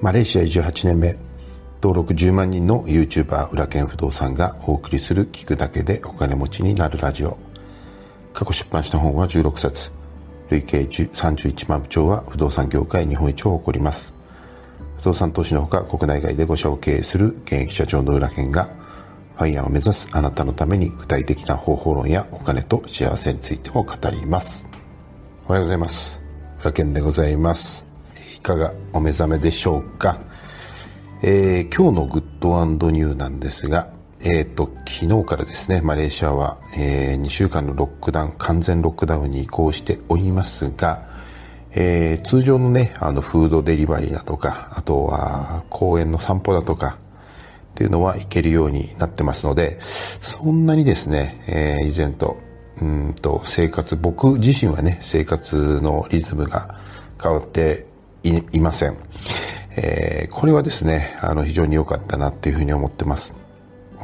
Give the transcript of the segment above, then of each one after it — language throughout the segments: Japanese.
マレーシア移住8年目登録10万人の YouTuber 裏剣不動産がお送りする聞くだけでお金持ちになるラジオ。過去出版した本は16冊。累計31万部長は不動産業界日本一を誇ります。不動産投資のほか国内外で5社を経営する現役社長の裏剣がファイヤーを目指すあなたのために具体的な方法論やお金と幸せについても語ります。おはようございます。裏剣でございます。かがお目覚めでしょうか、えー、今日のグッドニューなんですが、えっ、ー、と、昨日からですね、マレーシアは、えー、2週間のロックダウン、完全ロックダウンに移行しておりますが、えー、通常のね、あの、フードデリバリーだとか、あとは公園の散歩だとか、っていうのは行けるようになってますので、そんなにですね、えー、以前と、うんと、生活、僕自身はね、生活のリズムが変わっていません。えー、これはですね、あの、非常に良かったなっていうふうに思ってます。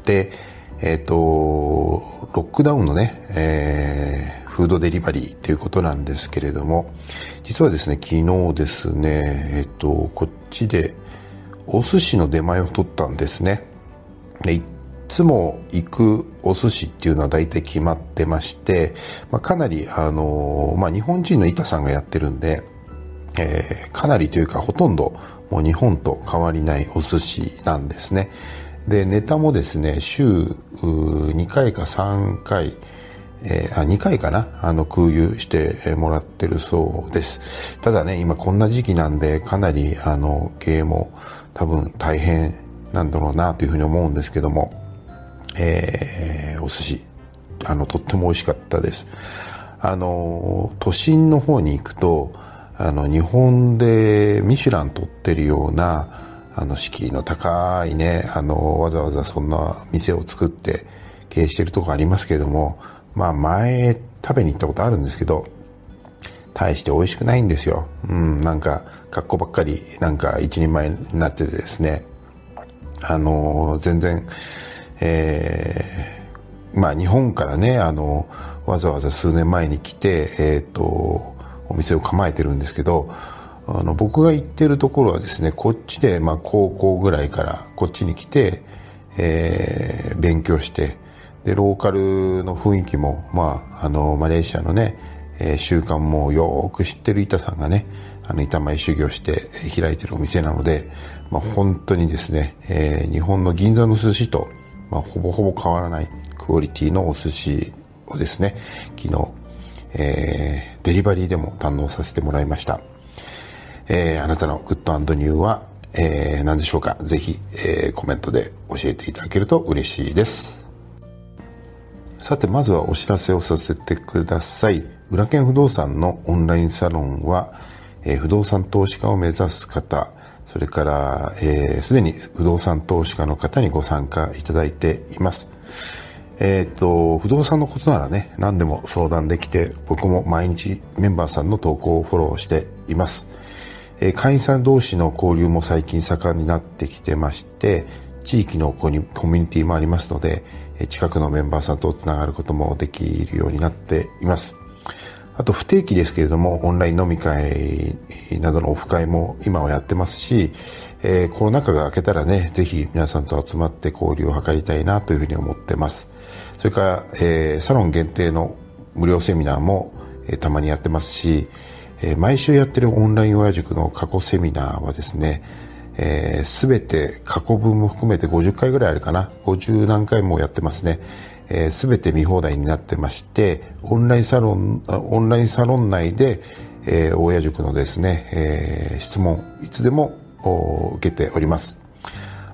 で、えっ、ー、と、ロックダウンのね、えー、フードデリバリーということなんですけれども、実はですね、昨日ですね、えっ、ー、と、こっちでお寿司の出前を取ったんですね。でいつも行くお寿司っていうのは大体決まってまして、まあ、かなり、あのまあ、日本人の板さんがやってるんで、えー、かなりというかほとんどもう日本と変わりないお寿司なんですね。で、ネタもですね、週2回か3回、えー、あ2回かなあの空輸してもらってるそうです。ただね、今こんな時期なんでかなりあの経営も多分大変なんだろうなというふうに思うんですけども、えー、お寿司、あの、とっても美味しかったです。あの、都心の方に行くと、あの、日本でミシュラン取ってるような、あの、敷居の高いね、あの、わざわざそんな店を作って経営してるとこありますけれども、まあ前食べに行ったことあるんですけど、大して美味しくないんですよ。うん、なんか、格好ばっかり、なんか一人前になっててですね、あの、全然、えー、まあ日本からね、あの、わざわざ数年前に来て、えっ、ー、と、お店を構えてるんですけどあの僕が行ってるところはですねこっちで、まあ、高校ぐらいからこっちに来て、えー、勉強してでローカルの雰囲気も、まあ、あのマレーシアのね、えー、習慣もよく知ってる板さんがねあの板前修行して開いてるお店なので、まあ、本当にですね、えー、日本の銀座の寿司と、まあ、ほぼほぼ変わらないクオリティのお寿司をですね昨日えー、デリバリーでも堪能させてもらいました。えー、あなたのグッドニューは、えー、何でしょうか？ぜひ、えー、コメントで教えていただけると嬉しいです。さて、まずはお知らせをさせてください。裏剣不動産のオンラインサロンは、えー、不動産投資家を目指す方、それから、す、えー、で、に不動産投資家の方にご参加いただいています。えっ、と、不動産のことならね、何でも相談できて、僕も毎日メンバーさんの投稿をフォローしています。えー、会員さん同士の交流も最近盛んになってきてまして、地域のコミュニティもありますので、え近くのメンバーさんとつながることもできるようになっています。あと不定期ですけれども、オンライン飲み会などのオフ会も今はやってますし、えー、コロナ禍が明けたらね、ぜひ皆さんと集まって交流を図りたいなというふうに思ってます。それから、えー、サロン限定の無料セミナーも、えー、たまにやってますし、えー、毎週やってるオンライン親塾の過去セミナーはですね、す、え、べ、て過去分も含めて50回ぐらいあるかな。50何回もやってますね。す、え、べ、て見放題になってまして、オンラインサロン、オンラインサロン内で、えー、親塾のですね、えー、質問、いつでも受けております。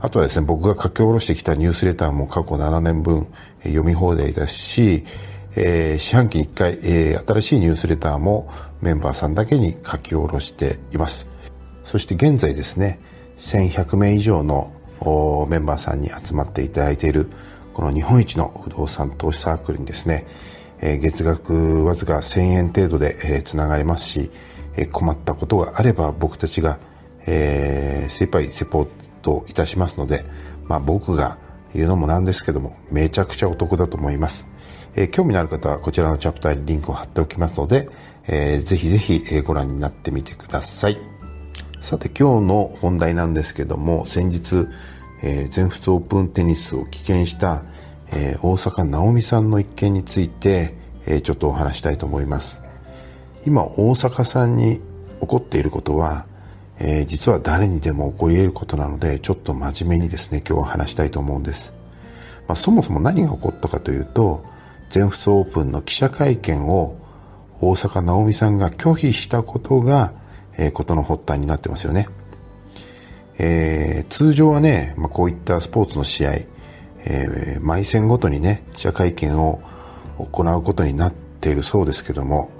あとはですね、僕が書き下ろしてきたニュースレターも過去7年分読み放題だし、えー、四半期に1回、えー、新しいニュースレターもメンバーさんだけに書き下ろしています。そして現在ですね、1100名以上のメンバーさんに集まっていただいているこの日本一の不動産投資サークルにですね、えー、月額わずか1000円程度で、えー、つながれますし、えー、困ったことがあれば僕たちが、えー、精一杯セポートといたしますので、まあ僕が言うのもなんですけども、めちゃくちゃお得だと思います。えー、興味のある方はこちらのチャプターにリンクを貼っておきますので、えー、ぜひぜひご覧になってみてください。さて今日の本題なんですけども、先日、えー、全仏オープンテニスを棄権した、えー、大坂なおみさんの一件について、えー、ちょっとお話したいと思います。今、大坂さんに起こっていることは、えー、実は誰にでも起こり得ることなので、ちょっと真面目にですね、今日は話したいと思うんです。まあ、そもそも何が起こったかというと、全仏オープンの記者会見を大坂なおみさんが拒否したことが、えー、ことの発端になってますよね。えー、通常はね、まあ、こういったスポーツの試合、えー、毎戦ごとにね、記者会見を行うことになっているそうですけども、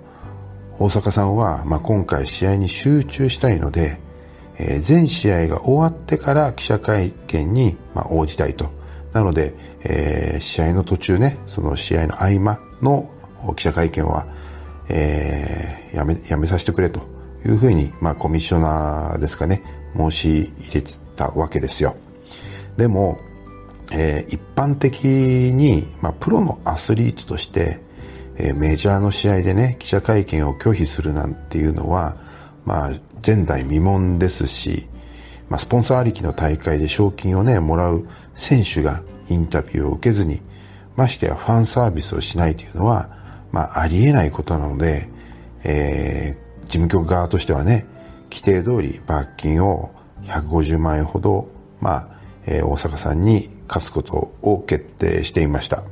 大坂さんは、まあ、今回試合に集中したいので、全試合が終わってから記者会見に、応じたいと。なので、試合の途中ね、その試合の合間の記者会見は、やめ、やめさせてくれというふうに、まあ、コミッショナーですかね、申し入れてたわけですよ。でも、一般的に、まあ、プロのアスリートとして、メジャーの試合でね、記者会見を拒否するなんていうのは、まあ、前代未聞ですし、まあ、スポンサーありきの大会で賞金をね、もらう選手がインタビューを受けずに、ましてやファンサービスをしないというのは、まあ、ありえないことなので、えー、事務局側としてはね、規定通り罰金を150万円ほど、まあ、えー、大阪さんに課すことを決定していました。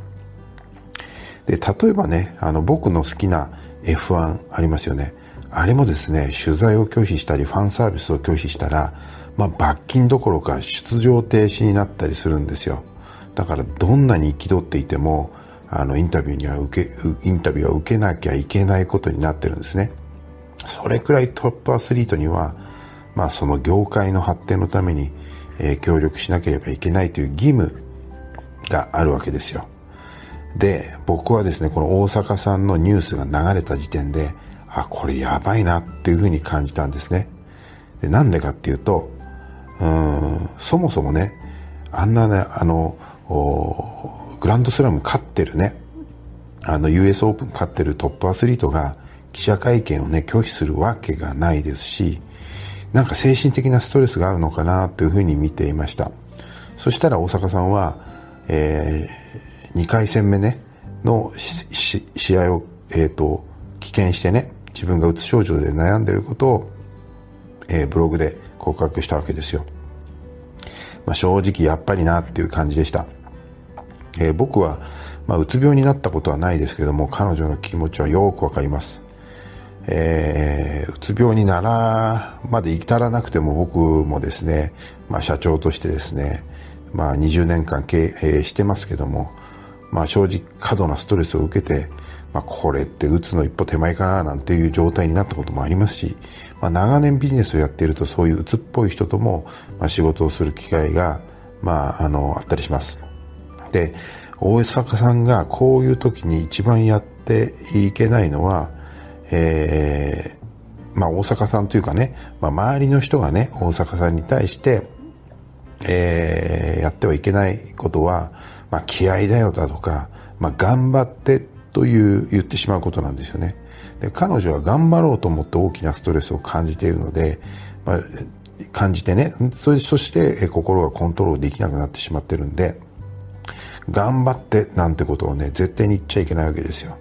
で、例えばね、あの、僕の好きな F1 ありますよね。あれもですね、取材を拒否したり、ファンサービスを拒否したら、まあ、罰金どころか出場停止になったりするんですよ。だから、どんなに憤っていても、あの、インタビューには受け、インタビューは受けなきゃいけないことになってるんですね。それくらいトップアスリートには、まあ、その業界の発展のために、えー、協力しなければいけないという義務があるわけですよ。で、僕はですね、この大阪さんのニュースが流れた時点で、あ、これやばいなっていうふうに感じたんですね。で、なんでかっていうと、うん、そもそもね、あんなね、あの、グランドスラム勝ってるね、あの US オープン勝ってるトップアスリートが記者会見をね、拒否するわけがないですし、なんか精神的なストレスがあるのかなというふうに見ていました。そしたら大阪さんは、えー、2回戦目ね、の試合を、えっ、ー、と、棄権してね、自分がうつ症状で悩んでいることを、えー、ブログで告白したわけですよ。まあ、正直やっぱりなっていう感じでした。えー、僕は、まあ、うつ病になったことはないですけども、彼女の気持ちはよくわかります。えー、うつ病になら、まで至らなくても僕もですね、まあ、社長としてですね、まあ、20年間経営してますけども、まあ、正直過度なストレスを受けて、まあ、これってうつの一歩手前かななんていう状態になったこともありますし、まあ、長年ビジネスをやっているとそういううつっぽい人とも、まあ、仕事をする機会が、まあ、あの、あったりします。で、大阪さんがこういう時に一番やっていけないのは、えー、まあ大阪さんというかね、まあ周りの人がね、大阪さんに対して、えー、やってはいけないことは、まあ気合だよだとか、まあ頑張ってという言ってしまうことなんですよね。で彼女は頑張ろうと思って大きなストレスを感じているので、まあ、感じてね、それそして心がコントロールできなくなってしまってるんで、頑張ってなんてことをね、絶対に言っちゃいけないわけですよ。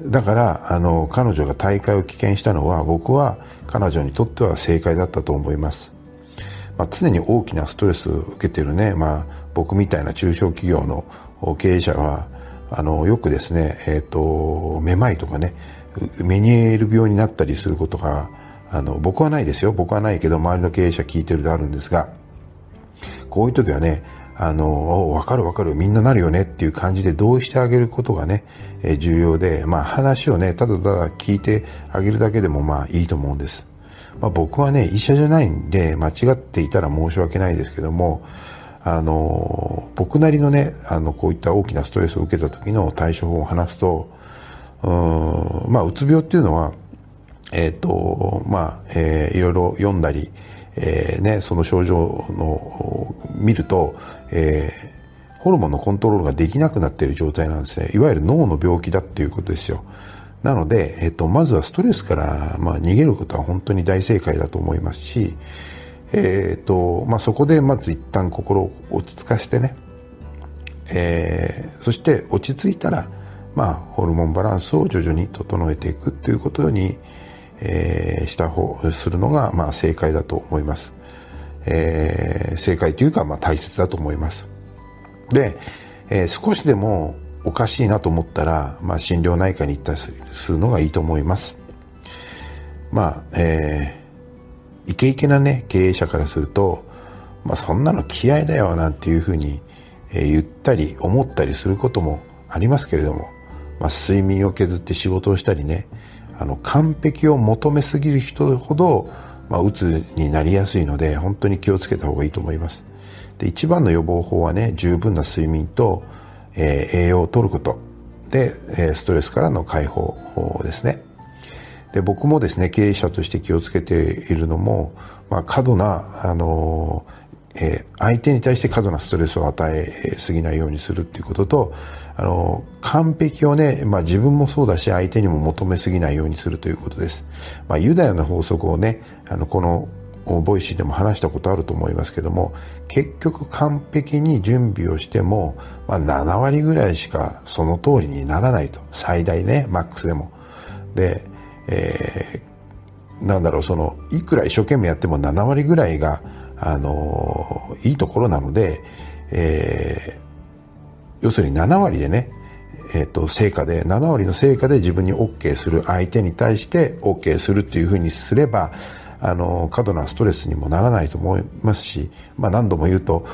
だから、あの、彼女が大会を棄権したのは、僕は彼女にとっては正解だったと思います。まあ、常に大きなストレスを受けてるね、まあ、僕みたいな中小企業の経営者は、あの、よくですね、えっ、ー、と、めまいとかね、メニエール病になったりすることが、あの、僕はないですよ。僕はないけど、周りの経営者聞いてるとあるんですが、こういう時はね、あの、わかるわかる、みんななるよねっていう感じで同意してあげることがね、え、重要で、まあ話をね、ただただ聞いてあげるだけでもまあいいと思うんです。まあ僕はね、医者じゃないんで、間違っていたら申し訳ないですけども、あの、僕なりのね、あの、こういった大きなストレスを受けた時の対処法を話すと、うん、まあ、うつ病っていうのは、えっ、ー、と、まあ、えー、いろいろ読んだり、えー、ね、その症状の、見ると、えー、ホルモンのコントロールができなくなっている状態なんですね。いわゆる脳の病気だっていうことですよ。なので、えっと、まずはストレスから、まあ、逃げることは本当に大正解だと思いますし、えっと、まあ、そこでまず一旦心を落ち着かせてね、えー、そして落ち着いたら、まあ、ホルモンバランスを徐々に整えていくということに、えー、した方、するのが、まあ、正解だと思います。えー、正解というか、まあ、大切だと思います。で、えー、少しでもおかしいなと思ったら、まあ、心療内科に行ったりするのがいいと思います。まあ、えー、イケイケなね、経営者からすると、まあ、そんなの気合だよ、なんていうふうに、えー、言ったり、思ったりすることもありますけれども、まあ、睡眠を削って仕事をしたりね、あの、完璧を求めすぎる人ほど、まあ、うつになりやすいので、本当に気をつけた方がいいと思います。で、一番の予防法はね、十分な睡眠と、えー、栄養を取ることで、えー、ストレスからの解放ですね。で、僕もですね、経営者として気をつけているのも、まあ、過度な、あの、えー、相手に対して過度なストレスを与えすぎないようにするっていうことと、あの、完璧をね、まあ自分もそうだし相手にも求めすぎないようにするということです。まあユダヤの法則をね、あの、この Voicy でも話したことあると思いますけども、結局完璧に準備をしても、まあ7割ぐらいしかその通りにならないと。最大ね、マックスでも。で、えー、なんだろう、その、いくら一生懸命やっても7割ぐらいが、あのいいところなので、えー要するに7割でね、えっ、ー、と、成果で、7割の成果で自分に OK する、相手に対して OK するっていうふうにすれば、あの、過度なストレスにもならないと思いますし、まあ何度も言うと、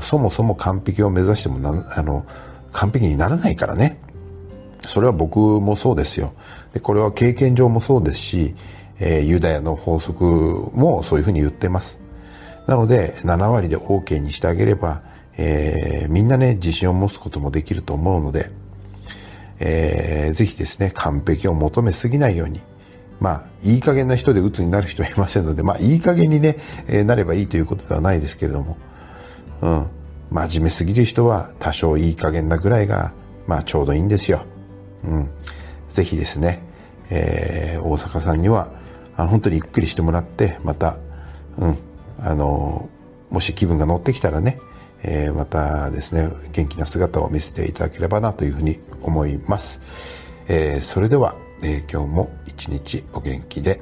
そもそも完璧を目指してもな、あの、完璧にならないからね。それは僕もそうですよ。で、これは経験上もそうですし、えー、ユダヤの法則もそういうふうに言ってます。なので、7割で OK にしてあげれば、えー、みんなね、自信を持つこともできると思うので、えー、ぜひですね、完璧を求めすぎないように、まあ、いい加減な人で鬱になる人はいませんので、まあ、いい加減にね、えー、なればいいということではないですけれども、うん、真面目すぎる人は多少いい加減なぐらいが、まあ、ちょうどいいんですよ。うん。ぜひですね、えー、大阪さんには、あの、本当にゆっくりしてもらって、また、うん、あの、もし気分が乗ってきたらね、えー、またですね、元気な姿を見せていただければなというふうに思います。えー、それでは、えー、今日も一日お元気で